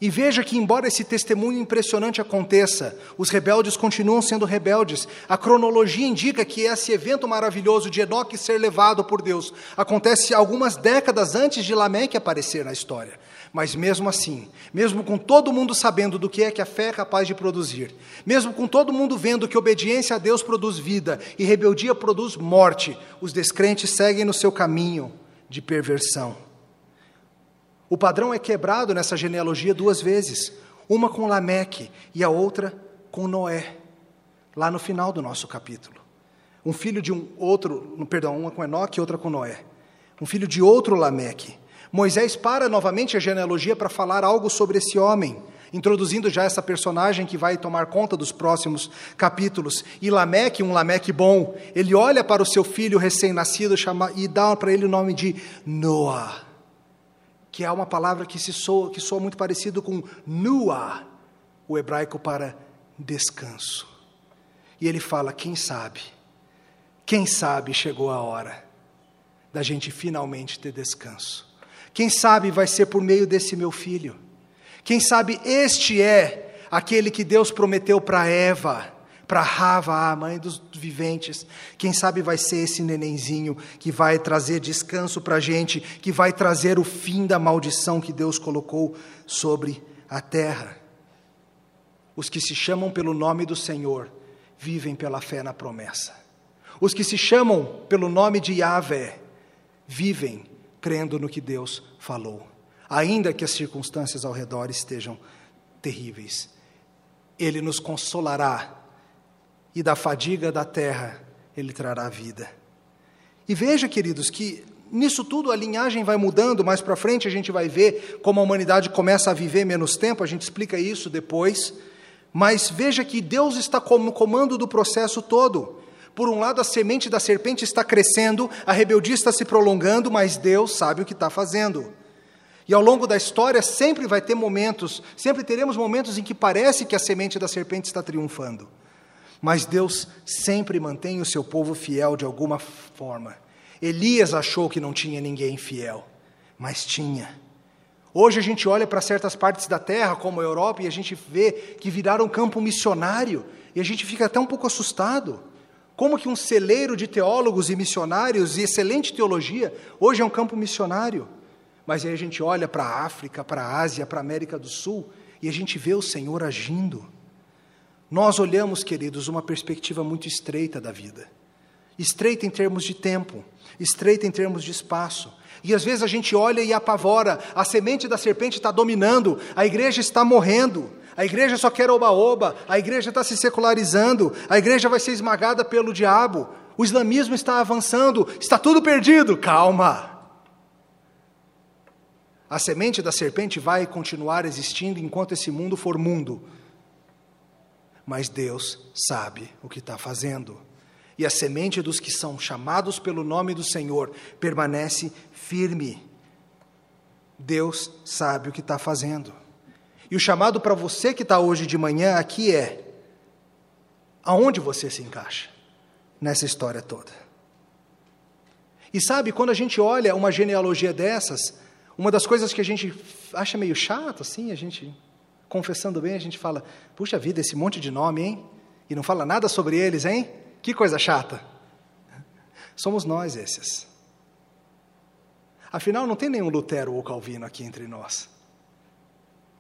S1: E veja que, embora esse testemunho impressionante aconteça, os rebeldes continuam sendo rebeldes. A cronologia indica que esse evento maravilhoso de Enoque ser levado por Deus acontece algumas décadas antes de Lameque aparecer na história. Mas mesmo assim, mesmo com todo mundo sabendo do que é que a fé é capaz de produzir, mesmo com todo mundo vendo que obediência a Deus produz vida e rebeldia produz morte, os descrentes seguem no seu caminho de perversão. O padrão é quebrado nessa genealogia duas vezes, uma com Lameque e a outra com Noé, lá no final do nosso capítulo. Um filho de um outro, perdão, uma com Enoque e outra com Noé. Um filho de outro Lameque. Moisés para novamente a genealogia para falar algo sobre esse homem, introduzindo já essa personagem que vai tomar conta dos próximos capítulos. E Lameque, um Lameque bom, ele olha para o seu filho recém-nascido e dá para ele o nome de Noah que é uma palavra que, se soa, que soa muito parecido com nua, o hebraico para descanso. E ele fala: quem sabe, quem sabe chegou a hora da gente finalmente ter descanso. Quem sabe vai ser por meio desse meu filho. Quem sabe este é aquele que Deus prometeu para Eva para Rava, a mãe dos viventes. Quem sabe vai ser esse nenenzinho que vai trazer descanso para a gente, que vai trazer o fim da maldição que Deus colocou sobre a terra. Os que se chamam pelo nome do Senhor vivem pela fé na promessa. Os que se chamam pelo nome de Yahvé vivem crendo no que Deus falou, ainda que as circunstâncias ao redor estejam terríveis. ele nos consolará, e da fadiga da terra ele trará vida. E veja, queridos, que nisso tudo a linhagem vai mudando, mais para frente a gente vai ver como a humanidade começa a viver menos tempo, a gente explica isso depois. Mas veja que Deus está no comando do processo todo. Por um lado, a semente da serpente está crescendo, a rebeldia está se prolongando, mas Deus sabe o que está fazendo. E ao longo da história sempre vai ter momentos, sempre teremos momentos em que parece que a semente da serpente está triunfando. Mas Deus sempre mantém o seu povo fiel de alguma forma. Elias achou que não tinha ninguém fiel, mas tinha. Hoje a gente olha para certas partes da terra, como a Europa, e a gente vê que viraram campo missionário, e a gente fica até um pouco assustado. Como que um celeiro de teólogos e missionários e excelente teologia hoje é um campo missionário? Mas aí a gente olha para a África, para a Ásia, para a América do Sul, e a gente vê o Senhor agindo. Nós olhamos, queridos, uma perspectiva muito estreita da vida. Estreita em termos de tempo, estreita em termos de espaço. E às vezes a gente olha e apavora, a semente da serpente está dominando, a igreja está morrendo, a igreja só quer oba-oba, a igreja está se secularizando, a igreja vai ser esmagada pelo diabo, o islamismo está avançando, está tudo perdido. Calma! A semente da serpente vai continuar existindo enquanto esse mundo for mundo. Mas Deus sabe o que está fazendo e a semente dos que são chamados pelo nome do Senhor permanece firme. Deus sabe o que está fazendo. E o chamado para você que está hoje de manhã aqui é: aonde você se encaixa nessa história toda? E sabe, quando a gente olha uma genealogia dessas, uma das coisas que a gente acha meio chato, assim, a gente, confessando bem, a gente fala: puxa vida, esse monte de nome, hein? E não fala nada sobre eles, hein? Que coisa chata. Somos nós esses. Afinal, não tem nenhum Lutero ou Calvino aqui entre nós.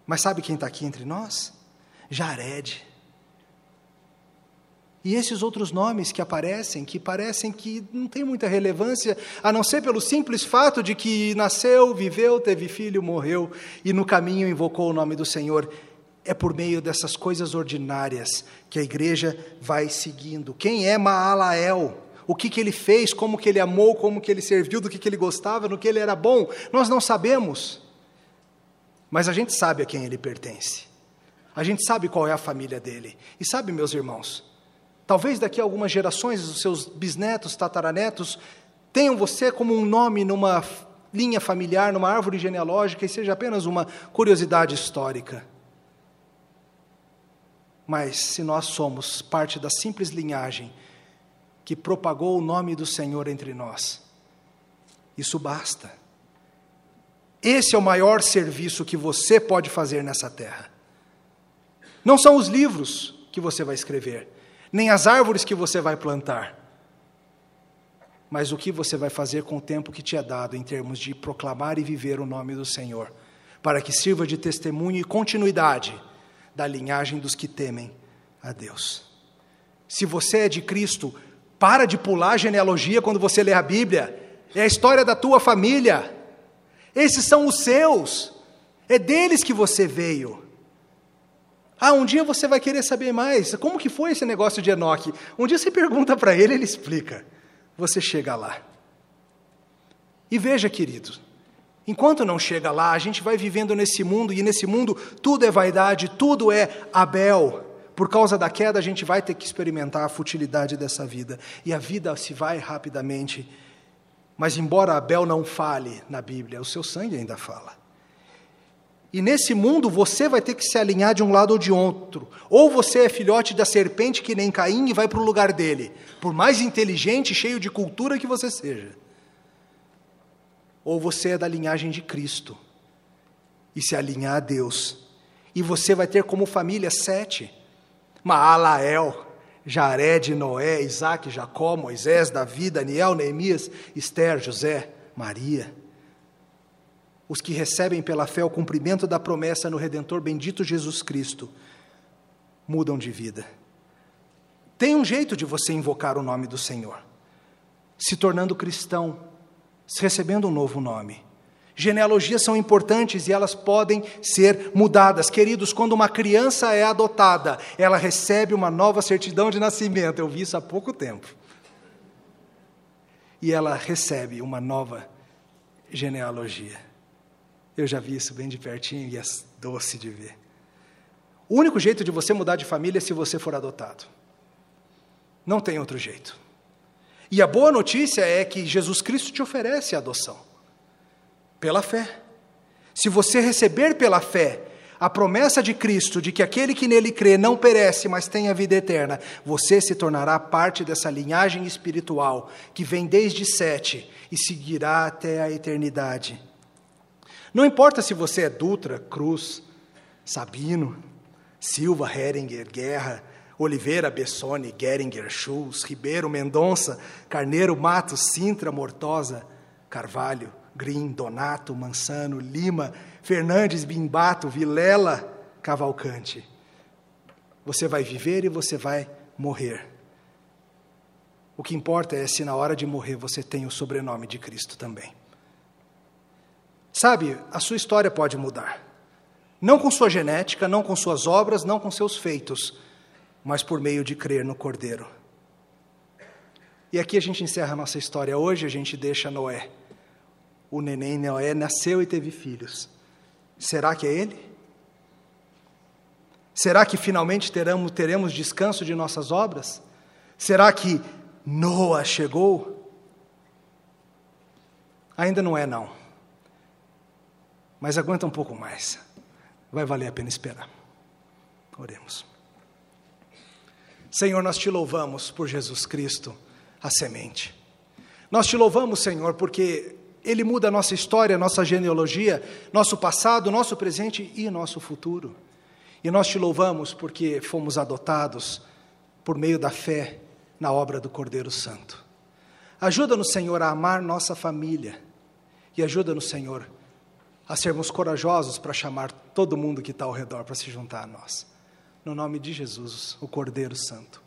S1: Mas sabe quem está aqui entre nós? Jared. E esses outros nomes que aparecem, que parecem que não têm muita relevância, a não ser pelo simples fato de que nasceu, viveu, teve filho, morreu e no caminho invocou o nome do Senhor. É por meio dessas coisas ordinárias que a igreja vai seguindo. Quem é Maalael? O que, que ele fez, como que ele amou, como que ele serviu, do que, que ele gostava, no que ele era bom, nós não sabemos. Mas a gente sabe a quem ele pertence. A gente sabe qual é a família dele. E sabe, meus irmãos, talvez daqui a algumas gerações, os seus bisnetos, tataranetos, tenham você como um nome numa linha familiar, numa árvore genealógica, e seja apenas uma curiosidade histórica. Mas se nós somos parte da simples linhagem que propagou o nome do Senhor entre nós, isso basta. Esse é o maior serviço que você pode fazer nessa terra. Não são os livros que você vai escrever, nem as árvores que você vai plantar, mas o que você vai fazer com o tempo que te é dado em termos de proclamar e viver o nome do Senhor, para que sirva de testemunho e continuidade da linhagem dos que temem a Deus. Se você é de Cristo, para de pular a genealogia quando você lê a Bíblia. É a história da tua família. Esses são os seus. É deles que você veio. Ah, um dia você vai querer saber mais. Como que foi esse negócio de Enoque? Um dia você pergunta para ele, ele explica. Você chega lá. E veja, querido, Enquanto não chega lá, a gente vai vivendo nesse mundo, e nesse mundo tudo é vaidade, tudo é Abel. Por causa da queda, a gente vai ter que experimentar a futilidade dessa vida. E a vida se vai rapidamente. Mas, embora Abel não fale na Bíblia, o seu sangue ainda fala. E nesse mundo você vai ter que se alinhar de um lado ou de outro. Ou você é filhote da serpente que nem Caim e vai para o lugar dele, por mais inteligente, cheio de cultura que você seja ou você é da linhagem de Cristo e se alinhar a Deus. E você vai ter como família sete: Maalael, Jared, Noé, Isaac, Jacó, Moisés, Davi, Daniel, Neemias, Esther, José, Maria. Os que recebem pela fé o cumprimento da promessa no Redentor bendito Jesus Cristo mudam de vida. Tem um jeito de você invocar o nome do Senhor, se tornando cristão recebendo um novo nome. Genealogias são importantes e elas podem ser mudadas. Queridos, quando uma criança é adotada, ela recebe uma nova certidão de nascimento. Eu vi isso há pouco tempo. E ela recebe uma nova genealogia. Eu já vi isso bem de pertinho e é doce de ver. O único jeito de você mudar de família é se você for adotado. Não tem outro jeito. E a boa notícia é que Jesus Cristo te oferece a adoção. Pela fé. Se você receber pela fé a promessa de Cristo de que aquele que nele crê não perece, mas tem a vida eterna, você se tornará parte dessa linhagem espiritual que vem desde Sete e seguirá até a eternidade. Não importa se você é Dutra, Cruz, Sabino, Silva, Heringer, Guerra, Oliveira, Bessone, Geringer, Schultz, Ribeiro, Mendonça, Carneiro, Matos, Sintra, Mortosa, Carvalho, Green, Donato, Mansano, Lima, Fernandes, Bimbato, Vilela, Cavalcante. Você vai viver e você vai morrer. O que importa é se na hora de morrer você tem o sobrenome de Cristo também. Sabe, a sua história pode mudar. Não com sua genética, não com suas obras, não com seus feitos, mas por meio de crer no Cordeiro. E aqui a gente encerra a nossa história hoje, a gente deixa Noé o neném Noé nasceu e teve filhos. Será que é ele? Será que finalmente teremos, teremos descanso de nossas obras? Será que Noa chegou? Ainda não é, não. Mas aguenta um pouco mais. Vai valer a pena esperar. Oremos. Senhor, nós te louvamos por Jesus Cristo, a semente. Nós te louvamos, Senhor, porque ele muda a nossa história, a nossa genealogia, nosso passado, nosso presente e nosso futuro. E nós te louvamos porque fomos adotados por meio da fé na obra do Cordeiro Santo. Ajuda-nos, Senhor, a amar nossa família e ajuda-nos, Senhor, a sermos corajosos para chamar todo mundo que está ao redor para se juntar a nós. No nome de Jesus, o Cordeiro Santo.